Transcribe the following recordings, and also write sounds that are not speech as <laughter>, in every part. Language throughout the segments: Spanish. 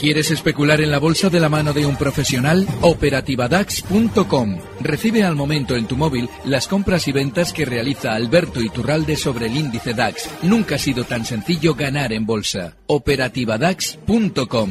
¿Quieres especular en la bolsa de la mano de un profesional? Operativadax.com. Recibe al momento en tu móvil las compras y ventas que realiza Alberto Iturralde sobre el índice DAX. Nunca ha sido tan sencillo ganar en bolsa. Operativadax.com.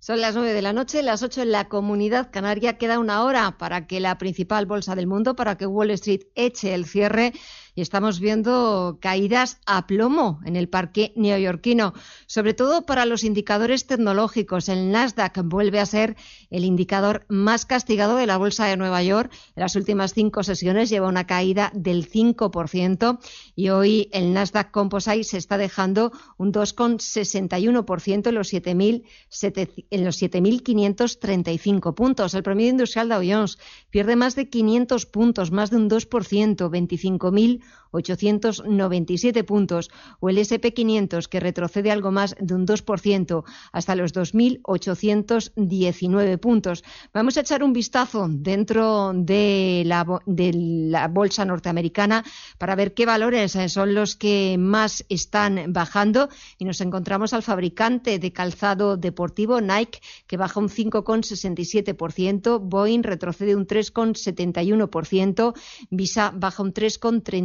Son las nueve de la noche, las ocho en la comunidad canaria. Queda una hora para que la principal bolsa del mundo, para que Wall Street eche el cierre y estamos viendo caídas a plomo en el parque neoyorquino, sobre todo para los indicadores tecnológicos. El Nasdaq vuelve a ser el indicador más castigado de la bolsa de Nueva York. En las últimas cinco sesiones lleva una caída del 5% y hoy el Nasdaq Composite se está dejando un 2,61% en los 7.535 puntos. El promedio industrial Dow Jones pierde más de 500 puntos, más de un 2%, 25.000 897 puntos, o el SP500 que retrocede algo más de un 2% hasta los 2.819 puntos. Vamos a echar un vistazo dentro de la, de la bolsa norteamericana para ver qué valores son los que más están bajando. Y nos encontramos al fabricante de calzado deportivo Nike que baja un 5,67%, Boeing retrocede un 3,71%, Visa baja un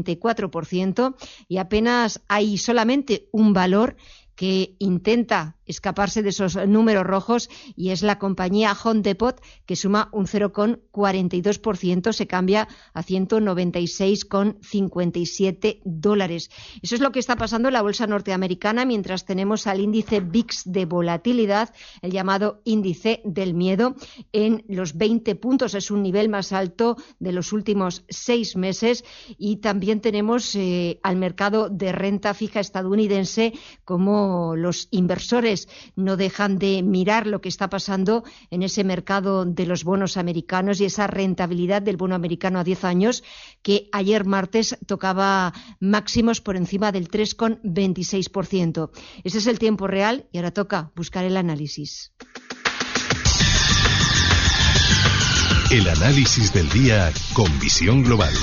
3,34%, y apenas hay solamente un valor que intenta escaparse de esos números rojos y es la compañía Home Depot que suma un 0,42%, se cambia a 196,57 dólares. Eso es lo que está pasando en la bolsa norteamericana mientras tenemos al índice VIX de volatilidad, el llamado índice del miedo, en los 20 puntos. Es un nivel más alto de los últimos seis meses y también tenemos eh, al mercado de renta fija estadounidense como los inversores no dejan de mirar lo que está pasando en ese mercado de los bonos americanos y esa rentabilidad del bono americano a 10 años que ayer martes tocaba máximos por encima del 3,26%. Ese es el tiempo real y ahora toca buscar el análisis. El análisis del día con visión global.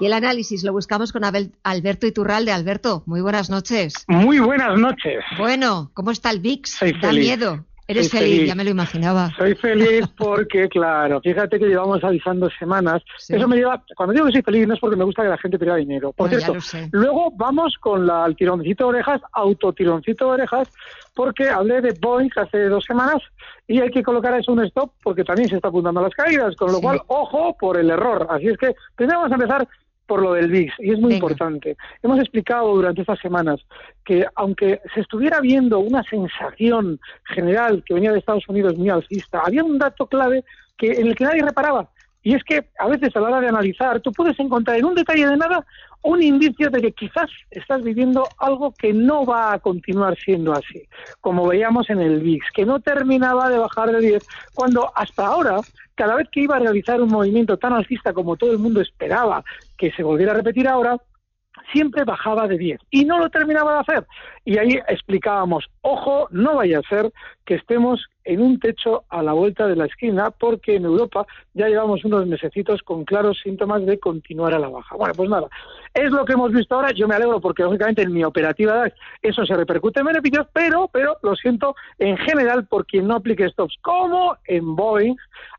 Y el análisis lo buscamos con Alberto Iturralde. Alberto, muy buenas noches. Muy buenas noches. Bueno, ¿cómo está el VIX? da miedo. Eres feliz, ya me lo imaginaba. Soy feliz <laughs> porque, claro, fíjate que llevamos avisando semanas. Eso me lleva, cuando digo que soy feliz no es porque me gusta que la gente pierda dinero. Por cierto, luego vamos con la, el tironcito de orejas, autotironcito de orejas, porque hablé de Boeing hace dos semanas y hay que colocar eso un stop porque también se está apuntando a las caídas, con lo cual, ojo por el error. Así es que primero vamos a empezar por lo del VIX, y es muy importante. Hemos explicado durante estas semanas que aunque se estuviera viendo una sensación general que venía de Estados Unidos muy alcista, había un dato clave que en el que nadie reparaba, y es que a veces a la hora de analizar, tú puedes encontrar en un detalle de nada un indicio de que quizás estás viviendo algo que no va a continuar siendo así, como veíamos en el VIX, que no terminaba de bajar de 10, cuando hasta ahora, cada vez que iba a realizar un movimiento tan alcista como todo el mundo esperaba que se volviera a repetir ahora, siempre bajaba de 10 y no lo terminaba de hacer. Y ahí explicábamos, ojo, no vaya a ser que estemos en un techo a la vuelta de la esquina, porque en Europa ya llevamos unos mesecitos con claros síntomas de continuar a la baja. Bueno, pues nada, es lo que hemos visto ahora. Yo me alegro porque, lógicamente, en mi operativa eso se repercute en beneficios, pero, pero lo siento en general por quien no aplique stops, como en Boeing,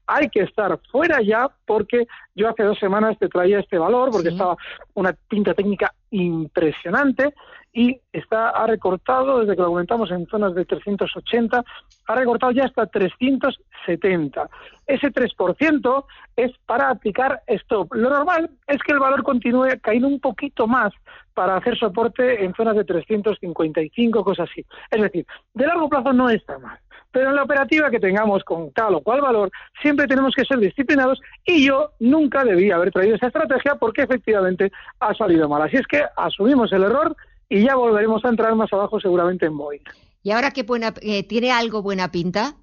hay que estar fuera ya porque yo hace dos semanas te traía este valor porque estaba una pinta técnica impresionante y está ha recortado desde que lo aumentamos en zonas de 380 ha recortado ya hasta 370 ese 3% es para aplicar stop. Lo normal es que el valor continúe cayendo un poquito más para hacer soporte en zonas de 355 cosas así. Es decir de largo plazo no está mal pero en la operativa que tengamos con tal o cual valor, siempre tenemos que ser disciplinados y yo nunca debía haber traído esa estrategia porque efectivamente ha salido mal. Así es que asumimos el error y ya volveremos a entrar más abajo seguramente en Boeing. ¿Y ahora qué buena, eh, tiene algo buena pinta?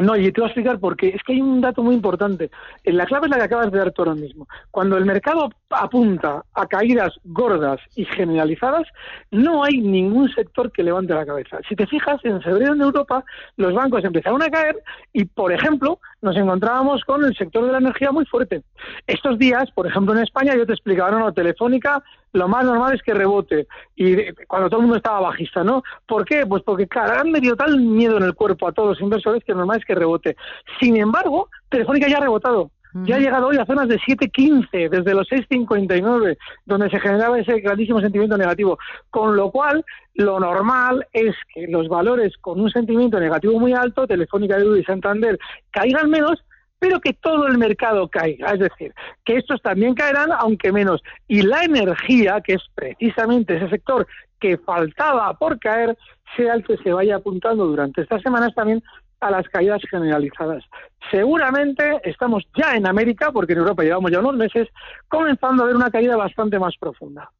No, y te voy a explicar porque es que hay un dato muy importante. La clave es la que acabas de dar tú ahora mismo. Cuando el mercado apunta a caídas gordas y generalizadas, no hay ningún sector que levante la cabeza. Si te fijas, en febrero en Europa los bancos empezaron a caer y, por ejemplo, nos encontrábamos con el sector de la energía muy fuerte. Estos días, por ejemplo, en España, yo te explicaba, no, no, Telefónica, lo más normal es que rebote. Y cuando todo el mundo estaba bajista, ¿no? ¿Por qué? Pues porque, claro, han metido tal miedo en el cuerpo a todos los inversores que lo normal es que rebote. Sin embargo, Telefónica ya ha rebotado. Ya ha llegado hoy a zonas de 7.15, desde los 6.59, donde se generaba ese grandísimo sentimiento negativo. Con lo cual, lo normal es que los valores con un sentimiento negativo muy alto, Telefónica, de y Santander, caigan menos, pero que todo el mercado caiga. Es decir, que estos también caerán, aunque menos. Y la energía, que es precisamente ese sector que faltaba por caer, sea el que se vaya apuntando durante estas semanas también a las caídas generalizadas. Seguramente estamos ya en América, porque en Europa llevamos ya unos meses, comenzando a ver una caída bastante más profunda.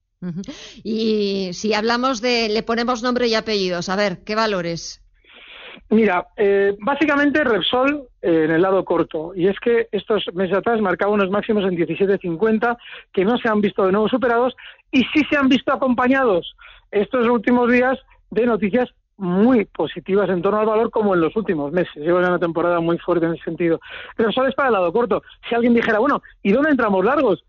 Y si hablamos de, le ponemos nombre y apellidos, a ver, ¿qué valores? Mira, eh, básicamente Repsol eh, en el lado corto, y es que estos meses atrás marcaba unos máximos en 17.50 que no se han visto de nuevo superados y sí se han visto acompañados estos últimos días de noticias muy positivas en torno al valor como en los últimos meses. Llevo una temporada muy fuerte en ese sentido. Pero solo es para el lado corto. Si alguien dijera, bueno, ¿y dónde entramos largos?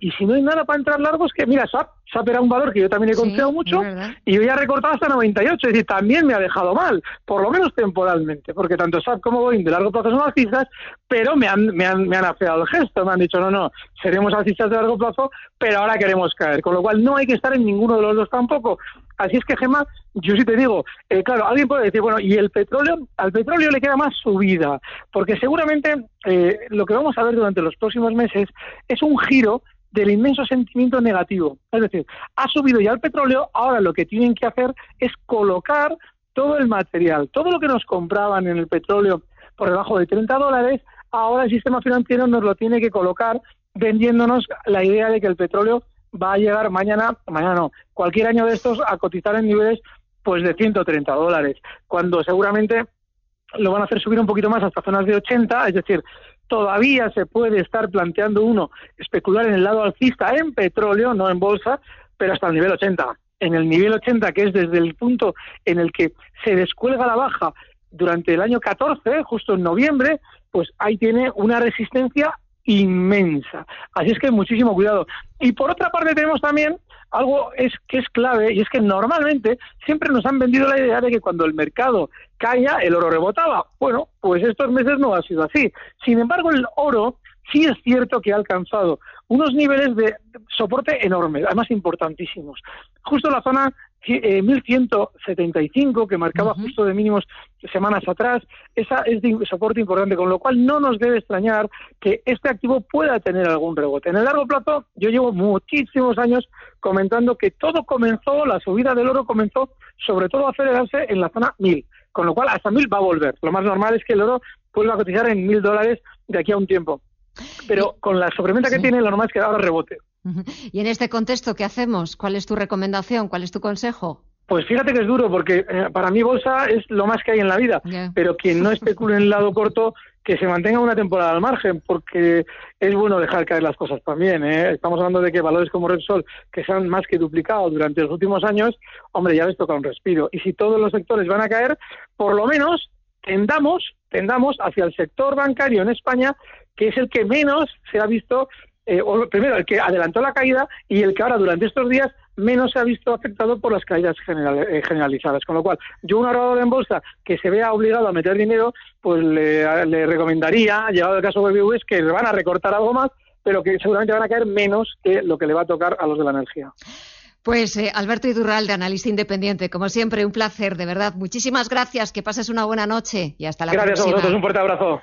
y si no hay nada para entrar largos, que mira, SAP, SAP era un valor que yo también he confiado mucho y yo ya he recortado hasta 98, es decir, también me ha dejado mal, por lo menos temporalmente, porque tanto SAP como Boeing de largo plazo son alcistas, pero me han, me han, me han afeado el gesto, me han dicho, no, no, seremos alcistas de largo plazo, pero ahora queremos caer, con lo cual no hay que estar en ninguno de los dos tampoco. Así es que, Gemma, yo sí te digo, eh, claro, alguien puede decir, bueno, y el petróleo, al petróleo le queda más subida, porque seguramente eh, lo que vamos a ver durante los próximos meses es un giro del inmenso sentimiento negativo. Es decir, ha subido ya el petróleo, ahora lo que tienen que hacer es colocar todo el material, todo lo que nos compraban en el petróleo por debajo de 30 dólares, ahora el sistema financiero nos lo tiene que colocar vendiéndonos la idea de que el petróleo va a llegar mañana, mañana no, cualquier año de estos a cotizar en niveles pues de 130 dólares, cuando seguramente lo van a hacer subir un poquito más hasta zonas de 80, es decir, todavía se puede estar planteando uno especular en el lado alcista en petróleo, no en bolsa, pero hasta el nivel 80. En el nivel 80, que es desde el punto en el que se descuelga la baja durante el año 14, justo en noviembre, pues ahí tiene una resistencia inmensa. Así es que muchísimo cuidado. Y por otra parte tenemos también algo es que es clave y es que normalmente siempre nos han vendido la idea de que cuando el mercado caía el oro rebotaba. Bueno, pues estos meses no ha sido así. Sin embargo, el oro sí es cierto que ha alcanzado unos niveles de soporte enormes, además importantísimos. Justo la zona 1175 eh, que marcaba justo de mínimos semanas atrás, esa es de soporte importante, con lo cual no nos debe extrañar que este activo pueda tener algún rebote. En el largo plazo, yo llevo muchísimos años comentando que todo comenzó, la subida del oro comenzó sobre todo a acelerarse en la zona 1000, con lo cual hasta 1000 va a volver. Lo más normal es que el oro vuelva a cotizar en 1000 dólares de aquí a un tiempo. Pero con la sobremesa que tiene, lo normal es que ahora rebote. Y en este contexto, ¿qué hacemos? ¿Cuál es tu recomendación? ¿Cuál es tu consejo? Pues fíjate que es duro, porque eh, para mí bolsa es lo más que hay en la vida, pero quien no especule en el lado corto, que se mantenga una temporada al margen, porque es bueno dejar caer las cosas también. ¿eh? Estamos hablando de que valores como Repsol, que se han más que duplicado durante los últimos años, hombre, ya les toca un respiro. Y si todos los sectores van a caer, por lo menos tendamos, tendamos hacia el sector bancario en España, que es el que menos se ha visto eh, o primero el que adelantó la caída y el que ahora durante estos días menos se ha visto afectado por las caídas eh, generalizadas. Con lo cual, yo un ahorrador en bolsa que se vea obligado a meter dinero, pues le, recomendaría, llegado el caso de BBVs, que le van a recortar algo más, pero que seguramente van a caer menos que lo que le va a tocar a los de la energía. Pues eh, Alberto Idurral, de Analista Independiente, como siempre, un placer, de verdad. Muchísimas gracias, que pases una buena noche y hasta la próxima. Gracias a vosotros, un fuerte abrazo.